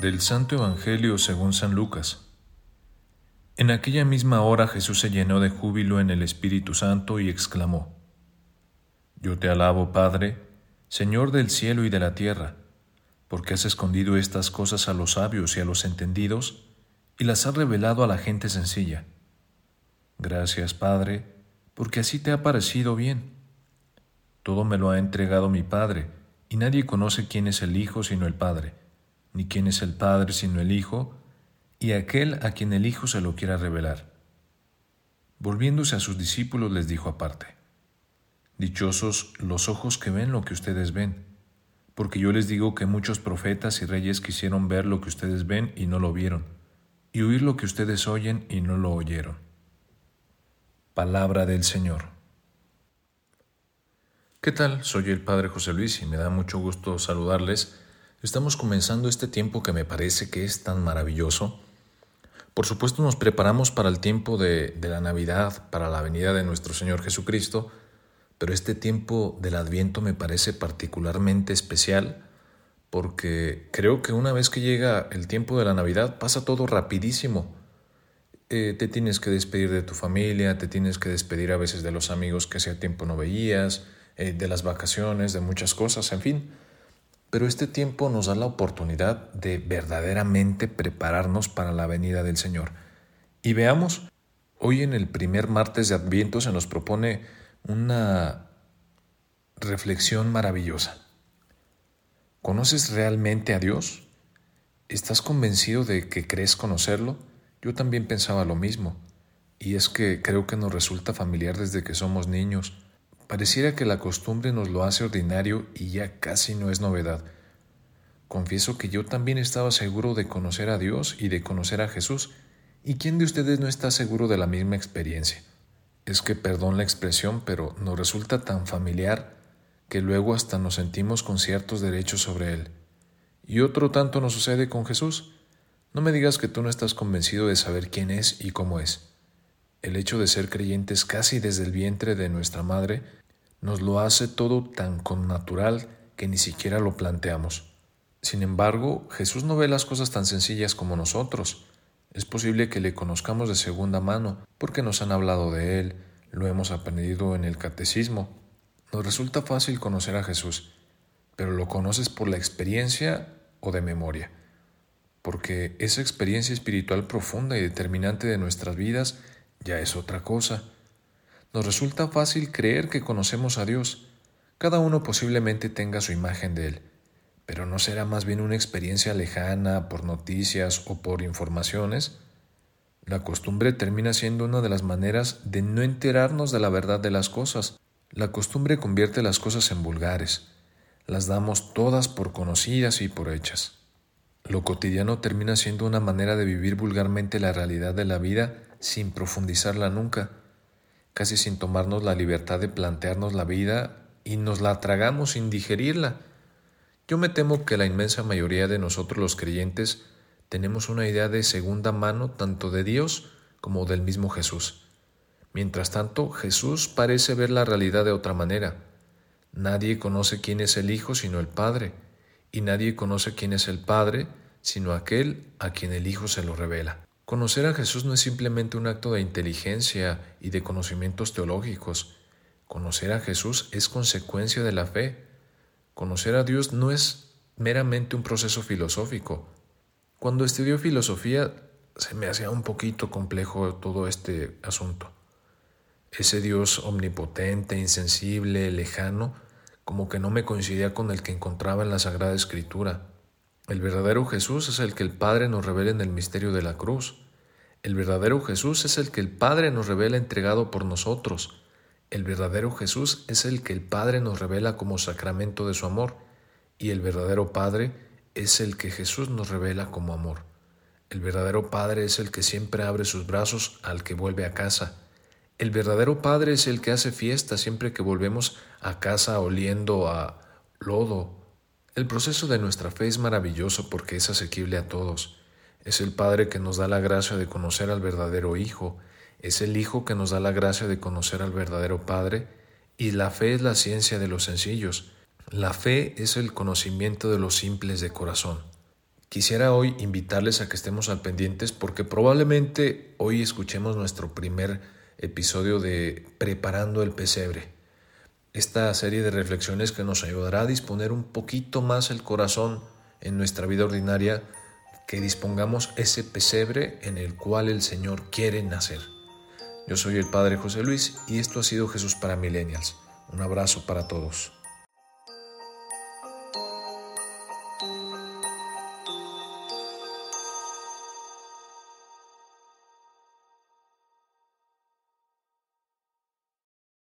Del Santo Evangelio según San Lucas. En aquella misma hora Jesús se llenó de júbilo en el Espíritu Santo y exclamó, Yo te alabo, Padre, Señor del cielo y de la tierra, porque has escondido estas cosas a los sabios y a los entendidos, y las has revelado a la gente sencilla. Gracias, Padre, porque así te ha parecido bien. Todo me lo ha entregado mi Padre, y nadie conoce quién es el Hijo sino el Padre ni quién es el Padre sino el Hijo, y aquel a quien el Hijo se lo quiera revelar. Volviéndose a sus discípulos les dijo aparte, Dichosos los ojos que ven lo que ustedes ven, porque yo les digo que muchos profetas y reyes quisieron ver lo que ustedes ven y no lo vieron, y oír lo que ustedes oyen y no lo oyeron. Palabra del Señor. ¿Qué tal? Soy el Padre José Luis y me da mucho gusto saludarles Estamos comenzando este tiempo que me parece que es tan maravilloso. Por supuesto nos preparamos para el tiempo de, la Navidad, para la venida de nuestro Señor Jesucristo, pero este tiempo del Adviento me parece particularmente especial porque creo que una vez que llega el tiempo de la Navidad pasa todo rapidísimo. Eh, te tienes que despedir de tu familia, te tienes que despedir a veces de los amigos que hacía tiempo no veías, eh, de las vacaciones, de muchas cosas, en fin. Pero este tiempo nos da la oportunidad de verdaderamente prepararnos para la venida del Señor. Y veamos, hoy en el primer martes de Adviento se nos propone una reflexión maravillosa. ¿Conoces realmente a Dios? ¿Estás convencido de que crees conocerlo? Yo también pensaba lo mismo, y es que creo que nos resulta familiar desde que somos niños Pareciera que la costumbre nos lo hace ordinario y ya casi no es novedad. Confieso que yo también estaba seguro de conocer a Dios y de conocer a Jesús. ¿Y quién de ustedes no está seguro de la misma experiencia? Es que, perdón la expresión, pero nos resulta tan familiar que luego hasta nos sentimos con ciertos derechos sobre Él. Y otro tanto nos sucede con Jesús. No me digas que tú no estás convencido de saber quién es y cómo es. El hecho de ser creyentes casi desde el vientre de nuestra madre nos lo hace todo tan connatural que ni siquiera lo planteamos. Sin embargo, Jesús no ve las cosas tan sencillas como nosotros. Es posible que le conozcamos de segunda mano, porque nos han hablado de Él, lo hemos aprendido en el catecismo. Nos resulta fácil conocer a Jesús, pero lo conoces por la experiencia o de memoria, porque esa experiencia espiritual profunda y determinante de nuestras vidas ya es otra cosa. Nos resulta fácil creer que conocemos a Dios. Cada uno posiblemente tenga su imagen de Él, pero ¿no será más bien una experiencia lejana por noticias o por informaciones? La costumbre termina siendo una de las maneras de no enterarnos de la verdad de las cosas. La costumbre convierte las cosas en vulgares. Las damos todas por conocidas y por hechas. Lo cotidiano termina siendo una manera de vivir vulgarmente la realidad de la vida sin profundizarla nunca casi sin tomarnos la libertad de plantearnos la vida y nos la tragamos sin digerirla. Yo me temo que la inmensa mayoría de nosotros los creyentes tenemos una idea de segunda mano tanto de Dios como del mismo Jesús. Mientras tanto, Jesús parece ver la realidad de otra manera. Nadie conoce quién es el Hijo sino el Padre, y nadie conoce quién es el Padre sino aquel a quien el Hijo se lo revela. Conocer a Jesús no es simplemente un acto de inteligencia y de conocimientos teológicos. Conocer a Jesús es consecuencia de la fe. Conocer a Dios no es meramente un proceso filosófico. Cuando estudió filosofía se me hacía un poquito complejo todo este asunto. Ese Dios omnipotente, insensible, lejano, como que no me coincidía con el que encontraba en la Sagrada Escritura. El verdadero Jesús es el que el Padre nos revela en el misterio de la cruz. El verdadero Jesús es el que el Padre nos revela entregado por nosotros. El verdadero Jesús es el que el Padre nos revela como sacramento de su amor. Y el verdadero Padre es el que Jesús nos revela como amor. El verdadero Padre es el que siempre abre sus brazos al que vuelve a casa. El verdadero Padre es el que hace fiesta siempre que volvemos a casa oliendo a lodo el proceso de nuestra fe es maravilloso porque es asequible a todos. Es el Padre que nos da la gracia de conocer al verdadero Hijo, es el Hijo que nos da la gracia de conocer al verdadero Padre, y la fe es la ciencia de los sencillos. La fe es el conocimiento de los simples de corazón. Quisiera hoy invitarles a que estemos al pendientes porque probablemente hoy escuchemos nuestro primer episodio de Preparando el pesebre esta serie de reflexiones que nos ayudará a disponer un poquito más el corazón en nuestra vida ordinaria, que dispongamos ese pesebre en el cual el Señor quiere nacer. Yo soy el Padre José Luis y esto ha sido Jesús para Millennials. Un abrazo para todos.